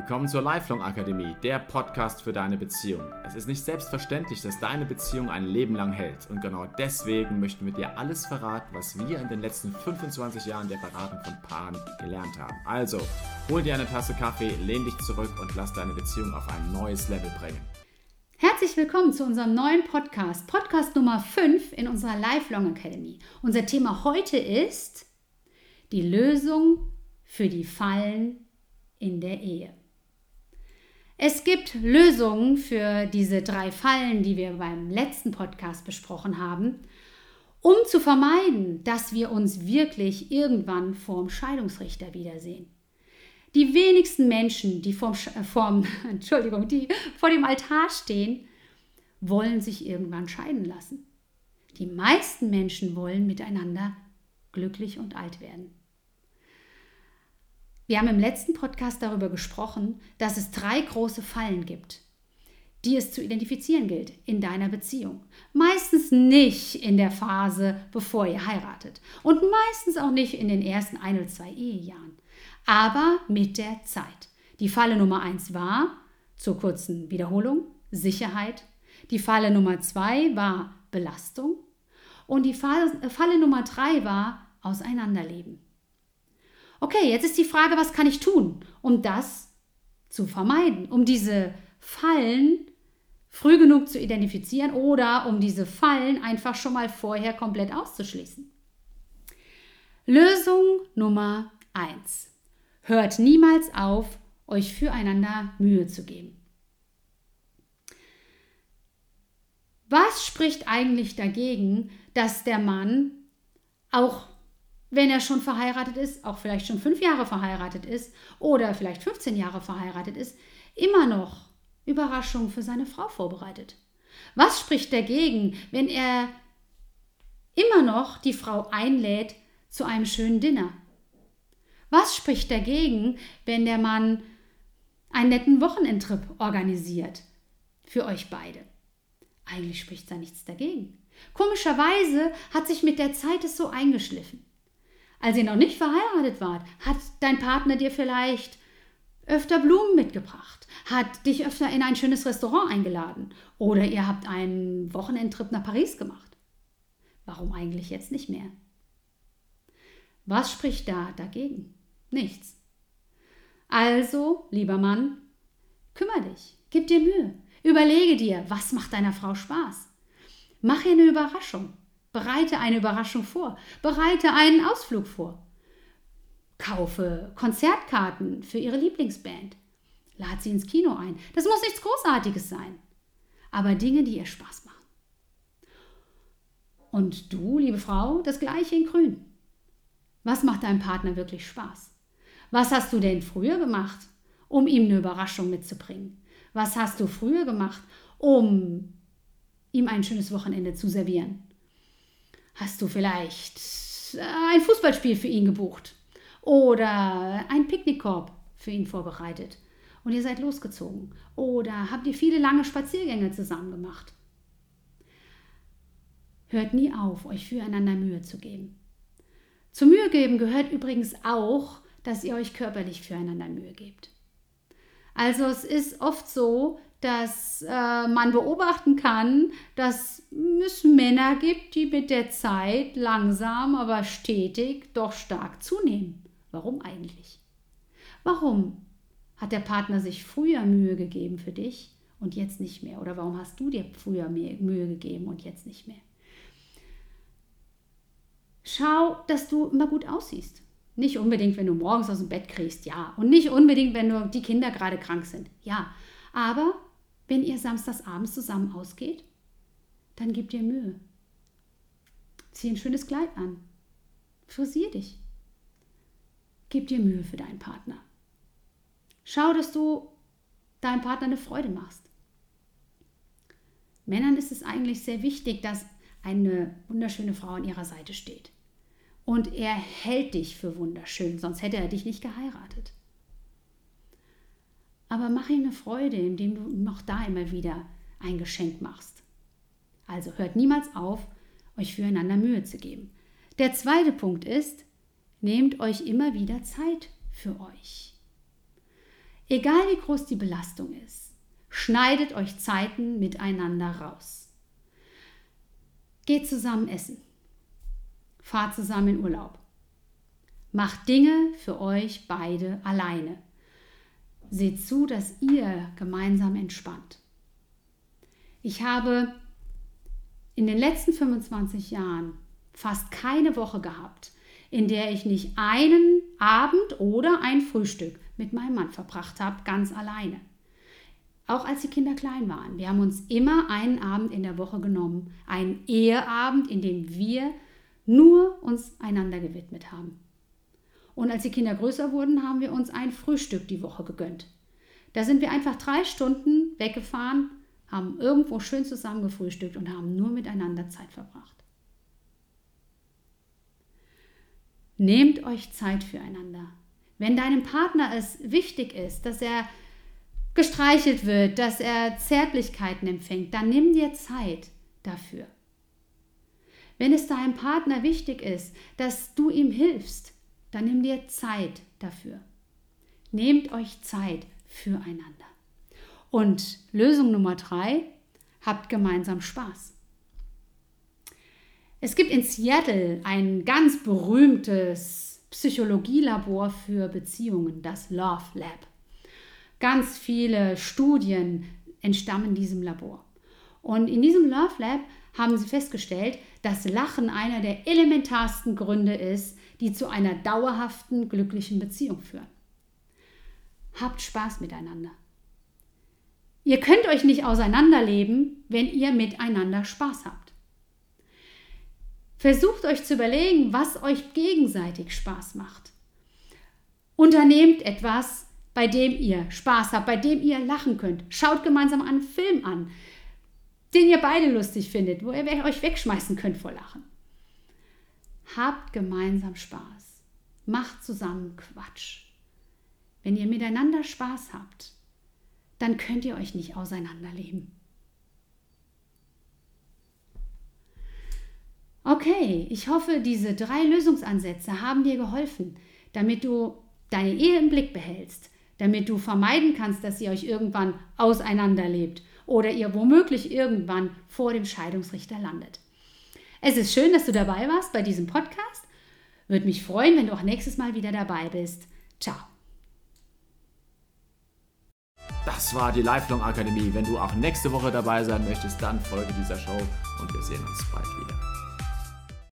Willkommen zur Lifelong Akademie, der Podcast für deine Beziehung. Es ist nicht selbstverständlich, dass deine Beziehung ein Leben lang hält. Und genau deswegen möchten wir dir alles verraten, was wir in den letzten 25 Jahren der Beratung von Paaren gelernt haben. Also, hol dir eine Tasse Kaffee, lehn dich zurück und lass deine Beziehung auf ein neues Level bringen. Herzlich willkommen zu unserem neuen Podcast, Podcast Nummer 5 in unserer Lifelong Academy. Unser Thema heute ist die Lösung für die Fallen in der Ehe. Es gibt Lösungen für diese drei Fallen, die wir beim letzten Podcast besprochen haben, um zu vermeiden, dass wir uns wirklich irgendwann vorm Scheidungsrichter wiedersehen. Die wenigsten Menschen, die vorm, äh, vorm, Entschuldigung, die vor dem Altar stehen, wollen sich irgendwann scheiden lassen. Die meisten Menschen wollen miteinander glücklich und alt werden. Wir haben im letzten Podcast darüber gesprochen, dass es drei große Fallen gibt, die es zu identifizieren gilt in deiner Beziehung. Meistens nicht in der Phase, bevor ihr heiratet und meistens auch nicht in den ersten ein oder zwei Ehejahren, aber mit der Zeit. Die Falle Nummer eins war, zur kurzen Wiederholung, Sicherheit. Die Falle Nummer zwei war Belastung. Und die Falle, Falle Nummer drei war Auseinanderleben. Okay, jetzt ist die Frage, was kann ich tun, um das zu vermeiden, um diese Fallen früh genug zu identifizieren oder um diese Fallen einfach schon mal vorher komplett auszuschließen. Lösung Nummer 1. Hört niemals auf, euch füreinander Mühe zu geben. Was spricht eigentlich dagegen, dass der Mann auch wenn er schon verheiratet ist, auch vielleicht schon fünf Jahre verheiratet ist oder vielleicht 15 Jahre verheiratet ist, immer noch Überraschungen für seine Frau vorbereitet? Was spricht dagegen, wenn er immer noch die Frau einlädt zu einem schönen Dinner? Was spricht dagegen, wenn der Mann einen netten Wochenendtrip organisiert für euch beide? Eigentlich spricht da nichts dagegen. Komischerweise hat sich mit der Zeit es so eingeschliffen. Als ihr noch nicht verheiratet wart, hat dein Partner dir vielleicht öfter Blumen mitgebracht, hat dich öfter in ein schönes Restaurant eingeladen oder ihr habt einen Wochenendtrip nach Paris gemacht. Warum eigentlich jetzt nicht mehr? Was spricht da dagegen? Nichts. Also, lieber Mann, kümmere dich, gib dir Mühe, überlege dir, was macht deiner Frau Spaß. Mach ihr eine Überraschung. Bereite eine Überraschung vor. Bereite einen Ausflug vor. Kaufe Konzertkarten für ihre Lieblingsband. Lad sie ins Kino ein. Das muss nichts Großartiges sein. Aber Dinge, die ihr Spaß machen. Und du, liebe Frau, das gleiche in Grün. Was macht deinem Partner wirklich Spaß? Was hast du denn früher gemacht, um ihm eine Überraschung mitzubringen? Was hast du früher gemacht, um ihm ein schönes Wochenende zu servieren? Hast du vielleicht äh, ein Fußballspiel für ihn gebucht oder einen Picknickkorb für ihn vorbereitet und ihr seid losgezogen? Oder habt ihr viele lange Spaziergänge zusammen gemacht? Hört nie auf, euch füreinander Mühe zu geben. Zu Mühe geben gehört übrigens auch, dass ihr euch körperlich füreinander Mühe gebt. Also es ist oft so, dass äh, man beobachten kann, dass es Männer gibt, die mit der Zeit langsam, aber stetig doch stark zunehmen. Warum eigentlich? Warum hat der Partner sich früher Mühe gegeben für dich und jetzt nicht mehr? Oder warum hast du dir früher Mühe gegeben und jetzt nicht mehr? Schau, dass du immer gut aussiehst. Nicht unbedingt, wenn du morgens aus dem Bett kriegst, ja. Und nicht unbedingt, wenn nur die Kinder gerade krank sind, ja. Aber wenn ihr samstags abends zusammen ausgeht, dann gib dir Mühe. Zieh ein schönes Kleid an. Frisier dich. Gib dir Mühe für deinen Partner. Schau, dass du deinem Partner eine Freude machst. Männern ist es eigentlich sehr wichtig, dass eine wunderschöne Frau an ihrer Seite steht. Und er hält dich für wunderschön, sonst hätte er dich nicht geheiratet. Aber mach ihm eine Freude, indem du ihm auch da immer wieder ein Geschenk machst. Also hört niemals auf, euch füreinander Mühe zu geben. Der zweite Punkt ist, nehmt euch immer wieder Zeit für euch. Egal wie groß die Belastung ist, schneidet euch Zeiten miteinander raus. Geht zusammen essen. Fahrt zusammen in Urlaub. Macht Dinge für euch beide alleine. Seht zu, dass ihr gemeinsam entspannt. Ich habe in den letzten 25 Jahren fast keine Woche gehabt, in der ich nicht einen Abend oder ein Frühstück mit meinem Mann verbracht habe, ganz alleine. Auch als die Kinder klein waren. Wir haben uns immer einen Abend in der Woche genommen, einen Eheabend, in dem wir nur uns einander gewidmet haben. Und als die Kinder größer wurden, haben wir uns ein Frühstück die Woche gegönnt. Da sind wir einfach drei Stunden weggefahren, haben irgendwo schön zusammen gefrühstückt und haben nur miteinander Zeit verbracht. Nehmt euch Zeit füreinander. Wenn deinem Partner es wichtig ist, dass er gestreichelt wird, dass er Zärtlichkeiten empfängt, dann nimm dir Zeit dafür. Wenn es deinem Partner wichtig ist, dass du ihm hilfst, dann nimm dir Zeit dafür. Nehmt euch Zeit füreinander. Und Lösung Nummer drei, habt gemeinsam Spaß. Es gibt in Seattle ein ganz berühmtes Psychologielabor für Beziehungen, das Love Lab. Ganz viele Studien entstammen diesem Labor. Und in diesem Love Lab haben sie festgestellt, dass Lachen einer der elementarsten Gründe ist, die zu einer dauerhaften, glücklichen Beziehung führen. Habt Spaß miteinander. Ihr könnt euch nicht auseinanderleben, wenn ihr miteinander Spaß habt. Versucht euch zu überlegen, was euch gegenseitig Spaß macht. Unternehmt etwas, bei dem ihr Spaß habt, bei dem ihr lachen könnt. Schaut gemeinsam einen Film an, den ihr beide lustig findet, wo ihr euch wegschmeißen könnt vor Lachen. Habt gemeinsam Spaß. Macht zusammen Quatsch. Wenn ihr miteinander Spaß habt, dann könnt ihr euch nicht auseinanderleben. Okay, ich hoffe, diese drei Lösungsansätze haben dir geholfen, damit du deine Ehe im Blick behältst, damit du vermeiden kannst, dass ihr euch irgendwann auseinanderlebt oder ihr womöglich irgendwann vor dem Scheidungsrichter landet. Es ist schön, dass du dabei warst bei diesem Podcast. Würde mich freuen, wenn du auch nächstes Mal wieder dabei bist. Ciao. Das war die Lifelong Akademie. Wenn du auch nächste Woche dabei sein möchtest, dann folge dieser Show und wir sehen uns bald wieder.